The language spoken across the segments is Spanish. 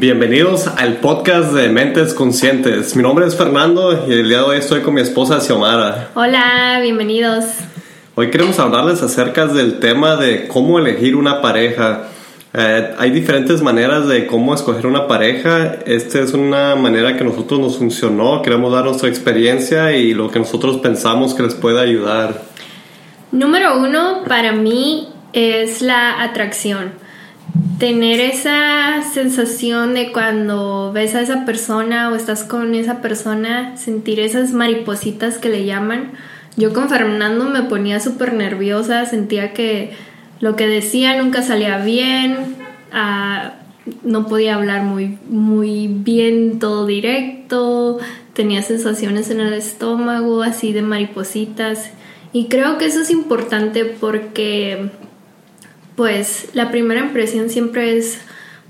Bienvenidos al podcast de Mentes Conscientes. Mi nombre es Fernando y el día de hoy estoy con mi esposa Xiomara. Hola, bienvenidos. Hoy queremos hablarles acerca del tema de cómo elegir una pareja. Eh, hay diferentes maneras de cómo escoger una pareja. Esta es una manera que a nosotros nos funcionó. Queremos dar nuestra experiencia y lo que nosotros pensamos que les puede ayudar. Número uno, para mí, es la atracción tener esa sensación de cuando ves a esa persona o estás con esa persona, sentir esas maripositas que le llaman. Yo con Fernando me ponía súper nerviosa, sentía que lo que decía nunca salía bien, ah, no podía hablar muy, muy bien todo directo, tenía sensaciones en el estómago, así de maripositas. Y creo que eso es importante porque pues la primera impresión siempre es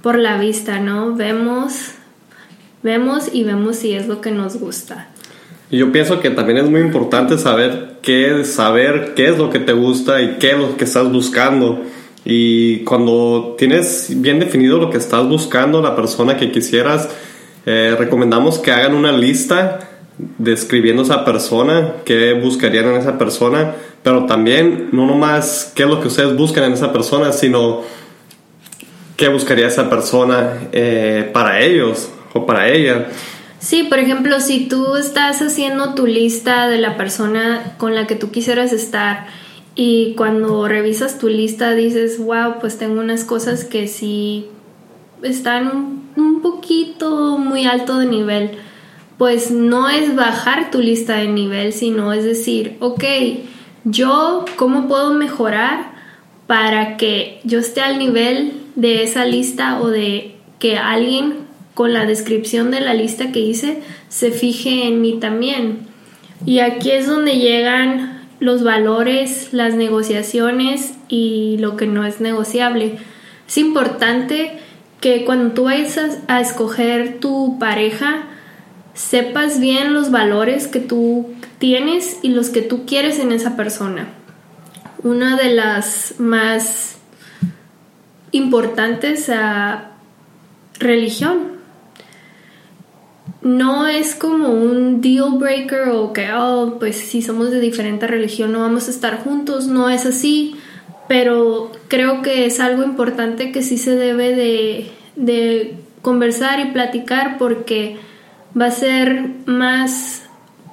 por la vista, ¿no? Vemos, vemos y vemos si es lo que nos gusta. Y yo pienso que también es muy importante saber qué, saber qué es lo que te gusta y qué es lo que estás buscando. Y cuando tienes bien definido lo que estás buscando, la persona que quisieras, eh, recomendamos que hagan una lista describiendo esa persona, qué buscarían en esa persona, pero también no nomás qué es lo que ustedes buscan en esa persona, sino qué buscaría esa persona eh, para ellos o para ella. Sí, por ejemplo, si tú estás haciendo tu lista de la persona con la que tú quisieras estar y cuando revisas tu lista dices, wow, pues tengo unas cosas que sí están un, poquito muy alto de nivel pues no es bajar tu lista de nivel, sino es decir, ok, yo cómo puedo mejorar para que yo esté al nivel de esa lista o de que alguien con la descripción de la lista que hice se fije en mí también. Y aquí es donde llegan los valores, las negociaciones y lo que no es negociable. Es importante que cuando tú vayas a, escoger tu pareja, sepas bien los valores que tú tienes y los que tú quieres en esa persona. Una de las más importantes a religión. No es como un deal breaker o que, oh, pues si somos de diferente religión no vamos a estar juntos, no es así, pero creo que es algo importante que sí se debe de, de conversar y platicar porque va a ser más,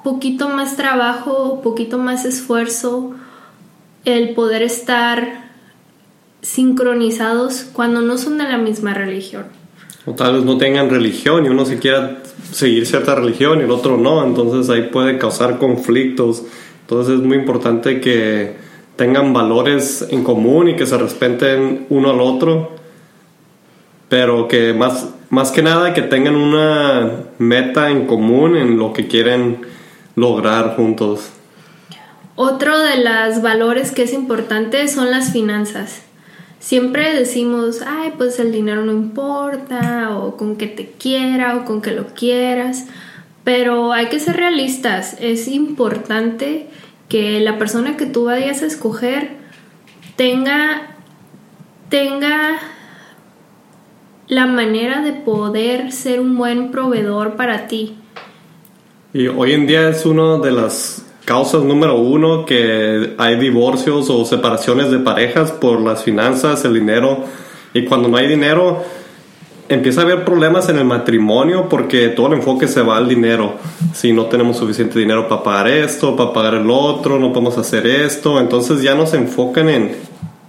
poquito más trabajo, poquito más esfuerzo el poder estar sincronizados cuando no son de la misma religión. O tal vez no tengan religión y uno se quiera seguir cierta religión y el otro no, entonces ahí puede causar conflictos. Entonces es muy importante que tengan valores en común y que se respeten uno al otro, pero que más más que nada que tengan una meta en común en lo que quieren lograr juntos. Otro de los valores que es importante son las finanzas. Siempre decimos, ay, pues el dinero no importa, o con que te quiera, o con que lo quieras, pero hay que ser realistas. Es importante que la persona que tú vayas a escoger tenga, tenga la manera de poder ser un buen proveedor para ti. Y hoy en día es una de las causas número uno que hay divorcios o separaciones de parejas por las finanzas, el dinero. Y cuando no hay dinero, empieza a haber problemas en el matrimonio porque todo el enfoque se va al dinero. Si no tenemos suficiente dinero para pagar esto, para pagar el otro, no podemos hacer esto. Entonces ya no se enfocan en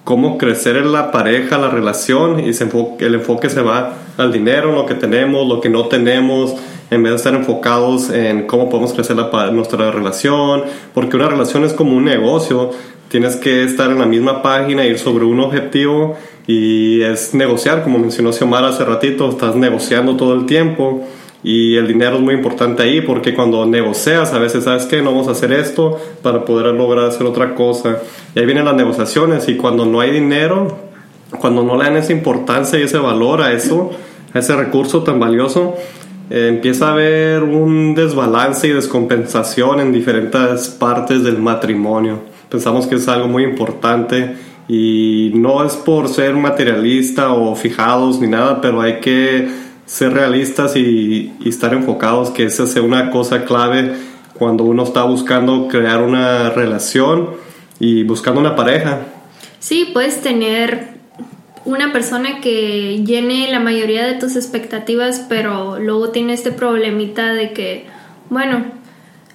cómo crecer en la pareja, la relación, y se el enfoque se va al dinero, lo que tenemos, lo que no tenemos, en vez de estar enfocados en cómo podemos crecer la, nuestra relación, porque una relación es como un negocio, tienes que estar en la misma página, ir sobre un objetivo y es negociar, como mencionó Xiomara hace ratito, estás negociando todo el tiempo y el dinero es muy importante ahí porque cuando negocias a veces sabes que no vamos a hacer esto para poder lograr hacer otra cosa. Y ahí vienen las negociaciones y cuando no hay dinero, cuando no le dan esa importancia y ese valor a eso, a ese recurso tan valioso, eh, empieza a haber un desbalance y descompensación en diferentes partes del matrimonio. Pensamos que es algo muy importante y no es por ser materialista o fijados ni nada, pero hay que ser realistas y, estar enfocados, que esa sea una cosa clave cuando uno está buscando crear una relación y buscando una pareja. Sí, puedes tener una persona que llene la mayoría de tus expectativas, pero luego tiene este problemita de que, bueno,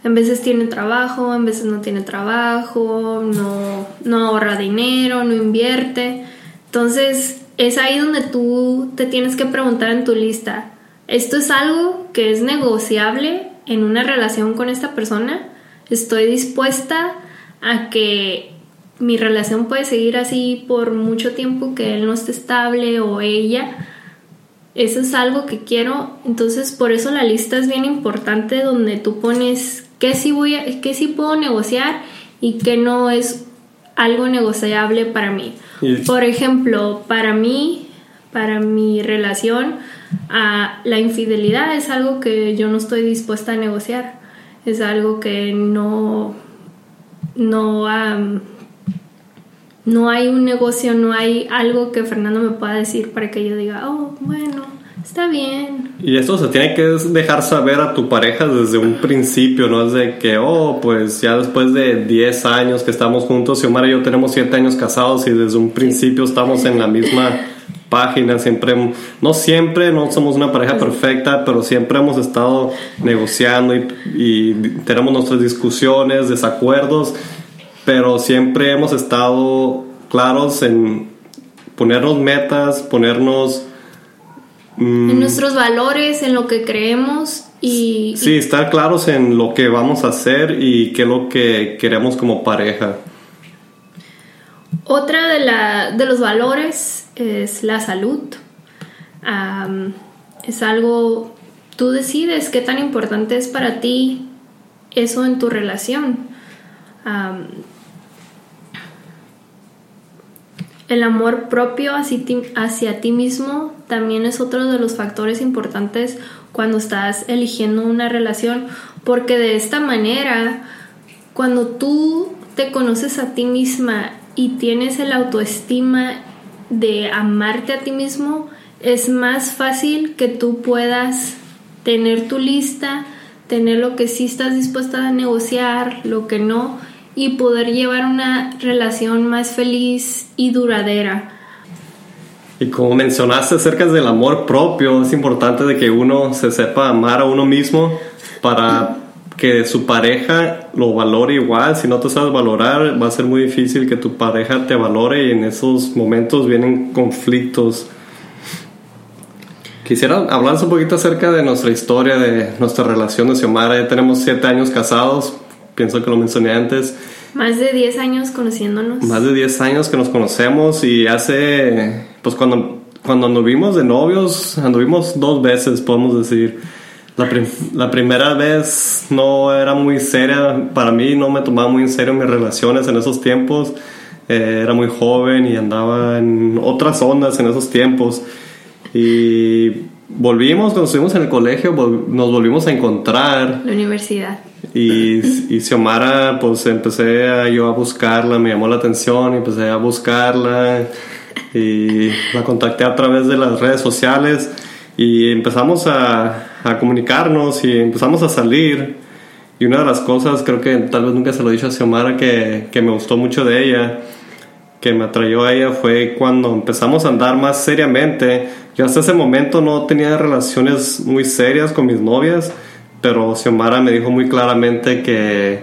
en veces tiene trabajo, en veces no tiene trabajo, no, no ahorra dinero, no invierte. Entonces, es ahí donde tú te tienes que preguntar en tu lista, ¿esto es algo que es negociable en una relación con esta persona? ¿Estoy dispuesta a que mi relación puede seguir así por mucho tiempo que él no esté estable o ella? Eso es algo que quiero, entonces por eso la lista es bien importante donde tú pones qué sí voy qué sí puedo negociar y qué no es algo negociable para mí. Por ejemplo, para mí, para mi relación, a la infidelidad es algo que yo no estoy dispuesta a negociar. Es algo que no, no, no hay un negocio, no hay algo que Fernando me pueda decir para que yo diga, oh, bueno, está bien. Y esto se tiene que dejar saber a tu pareja desde un principio, no es de que, oh, pues ya después de 10 años que estamos juntos, Xiomara y yo tenemos 7 años casados y desde un principio estamos en la misma página, siempre, no siempre, no somos una pareja perfecta, pero siempre hemos estado negociando y, y tenemos nuestras discusiones, desacuerdos, pero siempre hemos estado claros en ponernos metas, ponernos Mm. En nuestros valores, en lo que creemos y... Sí, estar claros en lo que vamos a hacer y qué es lo que queremos como pareja. Otra de, la, de los valores es la salud. es algo, tú decides qué tan importante es para ti eso en tu relación. El amor propio hacia ti, mismo también es otro de los factores importantes cuando estás eligiendo una relación, porque de esta manera, cuando tú te conoces a ti misma y tienes el autoestima de amarte a ti mismo, es más fácil que tú puedas tener tu lista, tener lo que sí estás dispuesta a negociar, lo que no, y poder llevar una relación más feliz y duradera. Y como mencionaste acerca del amor propio, es importante de que uno se sepa amar a uno mismo para que su pareja lo valore igual. Si no te sabes valorar, va a ser muy difícil que tu pareja te valore y en esos momentos vienen conflictos. Quisiera hablar un poquito acerca de nuestra historia, de nuestra relación de Xiomara. Ya tenemos siete años casados, pienso que lo mencioné antes. Más de 10 años conociéndonos. Más de 10 años que nos conocemos y hace, pues cuando, cuando anduvimos de novios, anduvimos dos veces, podemos decir. La, la, primera vez no era muy seria, para mí no me tomaba muy en serio mis relaciones en esos tiempos. Eh, era muy joven y andaba en otras ondas en esos tiempos. Y volvimos, cuando estuvimos en el colegio, nos volvimos a encontrar. La universidad. Y, y Xiomara, pues empecé a, yo a buscarla, me llamó la atención, empecé a buscarla y la contacté a través de las redes sociales y empezamos a, a comunicarnos y empezamos a salir. Y una de las cosas, creo que tal vez nunca se lo he dicho a Xiomara, que, que me gustó mucho de ella, que me atrayó a ella, fue cuando empezamos a andar más seriamente. Yo hasta ese momento no tenía relaciones muy serias con mis novias pero Xiomara me dijo muy claramente que,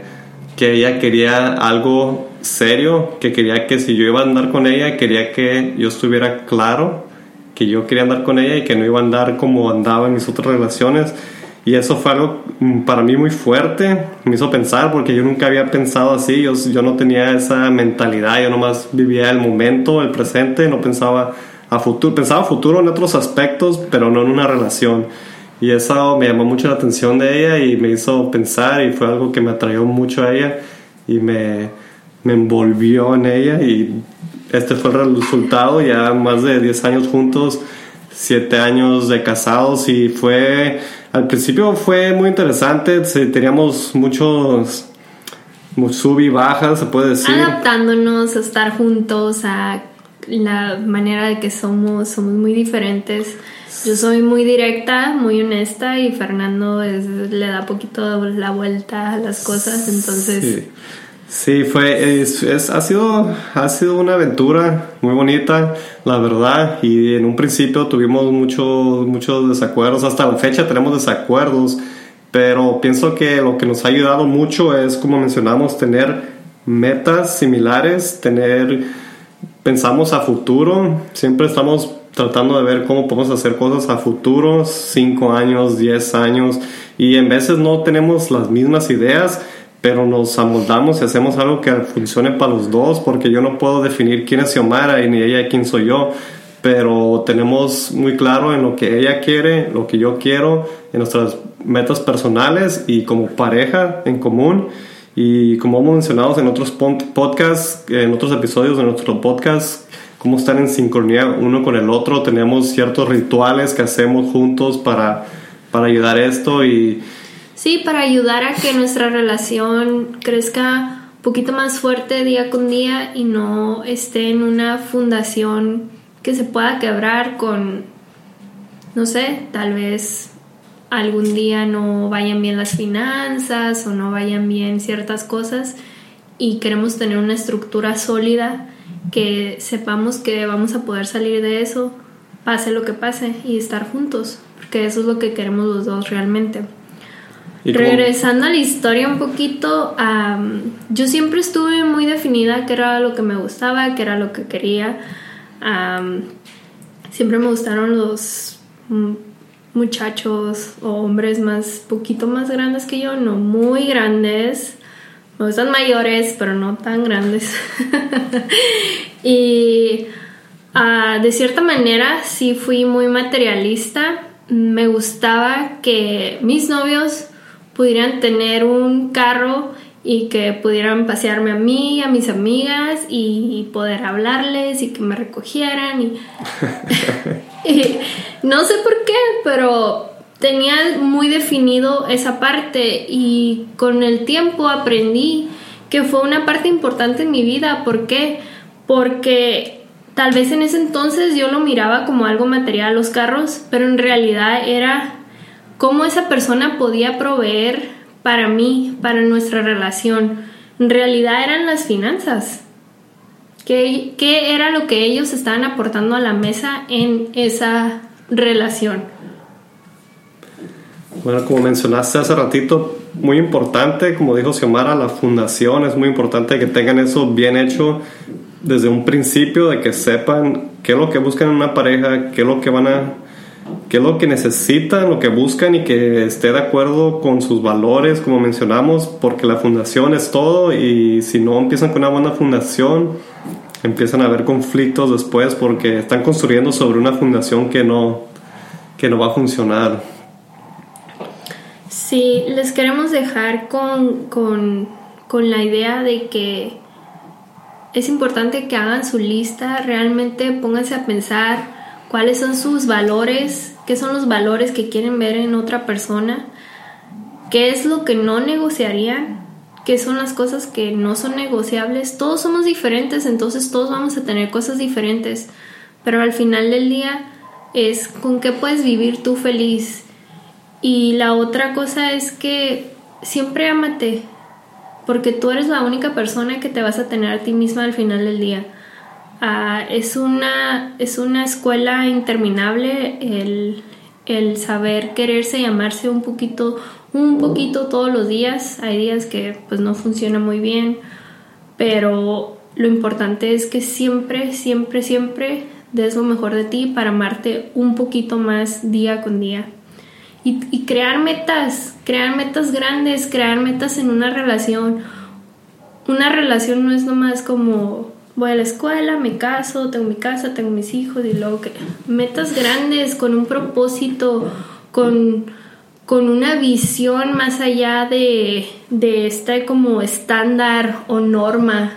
que ella quería algo serio, que quería que si yo iba a andar con ella, quería que yo estuviera claro que yo quería andar con ella y que no iba a andar como andaba en mis otras relaciones. Y eso fue algo mm, para mí muy fuerte, me hizo pensar porque yo nunca había pensado así, yo, yo no tenía esa mentalidad, yo nomás vivía el momento, el presente, no pensaba a futuro, pensaba a futuro en otros aspectos, pero no en una relación. Y eso me llamó mucho la atención de ella y me hizo pensar y fue algo que me atrayó mucho a ella y me, me envolvió en ella y este fue el resultado, ya más de 10 años juntos, 7 años de casados y fue, al principio fue muy interesante, teníamos muchos sub y bajas, se puede decir. Adaptándonos a estar juntos, a la manera de que somos, somos muy diferentes Yo soy muy directa, muy honesta y Fernando le da poquito la vuelta a las cosas, entonces... Sí. Fue, es, ha, sido, ha sido una aventura muy bonita, la verdad, y en un principio tuvimos muchos muchos desacuerdos, hasta la fecha tenemos desacuerdos, pero pienso que lo que nos ha ayudado mucho es, como mencionamos, tener metas similares, tener, pensamos a futuro, siempre estamos tratando de ver cómo podemos hacer cosas a futuro, 5 años, 10 años, y en veces no tenemos las mismas ideas, pero nos amoldamos y hacemos algo que funcione para los dos, porque yo no puedo definir quién es Xiomara y ni ella quién soy yo, pero tenemos muy claro en lo que ella quiere, lo que yo quiero, en nuestras metas personales y como pareja en común. Y como hemos mencionado en otros podcasts, en otros episodios de nuestro podcast, cómo estar en sincronía uno con el otro. Tenemos ciertos rituales que hacemos juntos para, para ayudar a esto y... Sí, para ayudar a que nuestra relación crezca un poquito más fuerte día con día y no esté en una fundación que se pueda quebrar con, no sé, tal vez algún día no vayan bien las finanzas o no vayan bien ciertas cosas y queremos tener una estructura sólida que sepamos que vamos a poder salir de eso, pase lo que pase, y estar juntos, porque eso es lo que queremos los dos realmente. Regresando a la historia un poquito, yo siempre estuve muy definida qué era lo que me gustaba, qué era lo que quería. siempre me gustaron los muchachos o hombres más, poquito más grandes que yo, no muy grandes, me gustan mayores, pero no tan grandes. y ah, de cierta manera sí fui muy materialista. Me gustaba que mis novios pudieran tener un carro y que pudieran pasearme a mí, a mis amigas y poder hablarles y que me recogieran. y no sé por qué, pero tenía muy definido esa parte y con el tiempo aprendí que fue una parte importante en mi vida. ¿Por qué? Porque tal vez en ese entonces yo lo miraba como algo material los carros, pero en realidad era cómo esa persona podía proveer para mí, para nuestra relación. En realidad eran las finanzas. ¿Qué, qué era lo que ellos estaban aportando a la mesa en esa relación? Bueno, como mencionaste hace ratito, muy importante, como dijo Xiomara, la fundación, es muy importante que tengan eso bien hecho desde un principio, de que sepan qué es lo que buscan en una pareja, qué es lo que van a, qué es lo que necesitan, lo que buscan y que esté de acuerdo con sus valores, como mencionamos, porque la fundación es todo y si no empiezan con una buena fundación, empiezan a haber conflictos después porque están construyendo sobre una fundación que no, que no va a funcionar. Sí, les queremos dejar con, la idea de que es importante que hagan su lista, realmente pónganse a pensar cuáles son sus valores, qué son los valores que quieren ver en otra persona, qué es lo que no negociarían, qué son las cosas que no son negociables. Todos somos diferentes, entonces todos vamos a tener cosas diferentes, pero al final del día es con qué puedes vivir tú feliz y la otra cosa es que siempre amate, porque tú eres la única persona que te vas a tener a ti misma al final del día. Ah, es, una, es una escuela interminable el, el saber quererse y amarse un poquito, un poquito todos los días. Hay días que pues no funciona muy bien, pero lo importante es que siempre, siempre, siempre des lo mejor de ti para amarte un poquito más día con día y, crear metas, crear metas grandes, crear metas en una relación. Una relación no es nomás como voy a la escuela, me caso, tengo mi casa, tengo mis hijos y luego que metas grandes con un propósito, con, con una visión más allá de, de este como estándar o norma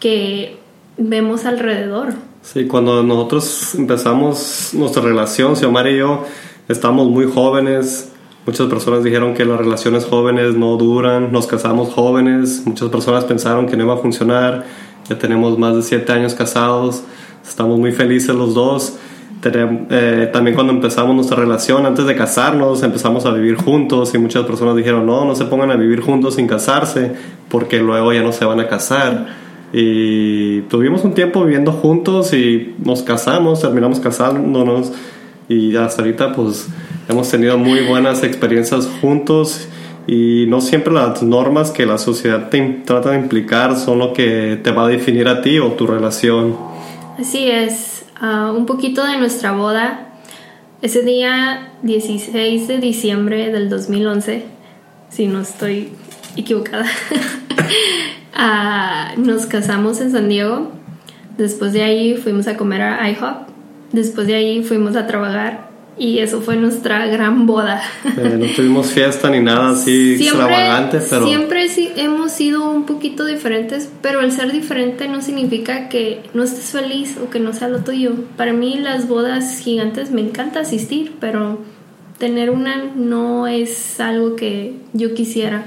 que vemos alrededor. Sí, cuando nosotros empezamos nuestra relación, Xiomara y yo, estamos muy jóvenes. Muchas personas dijeron que las relaciones jóvenes no duran, nos casamos jóvenes, muchas personas pensaron que no iba a funcionar, ya tenemos más de siete años casados, estamos muy felices los dos, Eh, también cuando empezamos nuestra relación, antes de casarnos, empezamos a vivir juntos y muchas personas dijeron, no, no se pongan a vivir juntos sin casarse, porque luego ya no se van a casar. Y tuvimos un tiempo viviendo juntos y nos casamos, terminamos casándonos y hasta ahorita pues hemos tenido muy buenas experiencias juntos y no siempre las normas que la sociedad te trata de implicar son lo que te va a definir a ti o tu relación. Así es, ah, un poquito de nuestra boda. Ese día 16 de diciembre del 2011, si no estoy equivocada, uh, nos casamos en San Diego. Después de ahí fuimos a comer a IHOP. Después de ahí fuimos a trabajar y eso fue nuestra gran boda. Eh, no tuvimos fiesta ni nada así extravagante, pero... Siempre sí, hemos sido un poquito diferentes, pero el ser diferente no significa que no estés feliz o que no sea lo tuyo. Para mí las bodas gigantes me encanta asistir, pero tener una no es algo que yo quisiera.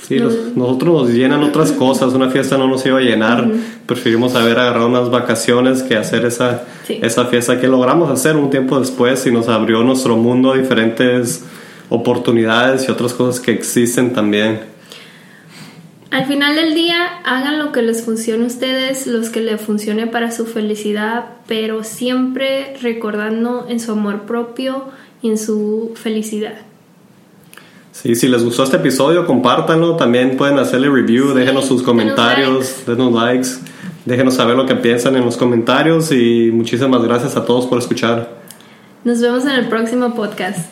Sí, nosotros nos llenan otras cosas, una fiesta no nos iba a llenar, preferimos haber agarrado unas vacaciones que hacer esa, esa fiesta que logramos hacer un tiempo después y nos abrió nuestro mundo a diferentes oportunidades y otras cosas que existen también. Al final del día, hagan lo que les funcione a ustedes, los que les funcione para su felicidad, pero siempre recordando en su amor propio y en su felicidad. Sí, si les gustó este episodio, compártanlo. También pueden hacerle review, sí, déjenos sus comentarios, denos likes. denos likes, déjenos saber lo que piensan en los comentarios y muchísimas gracias a todos por escuchar. Nos vemos en el próximo podcast.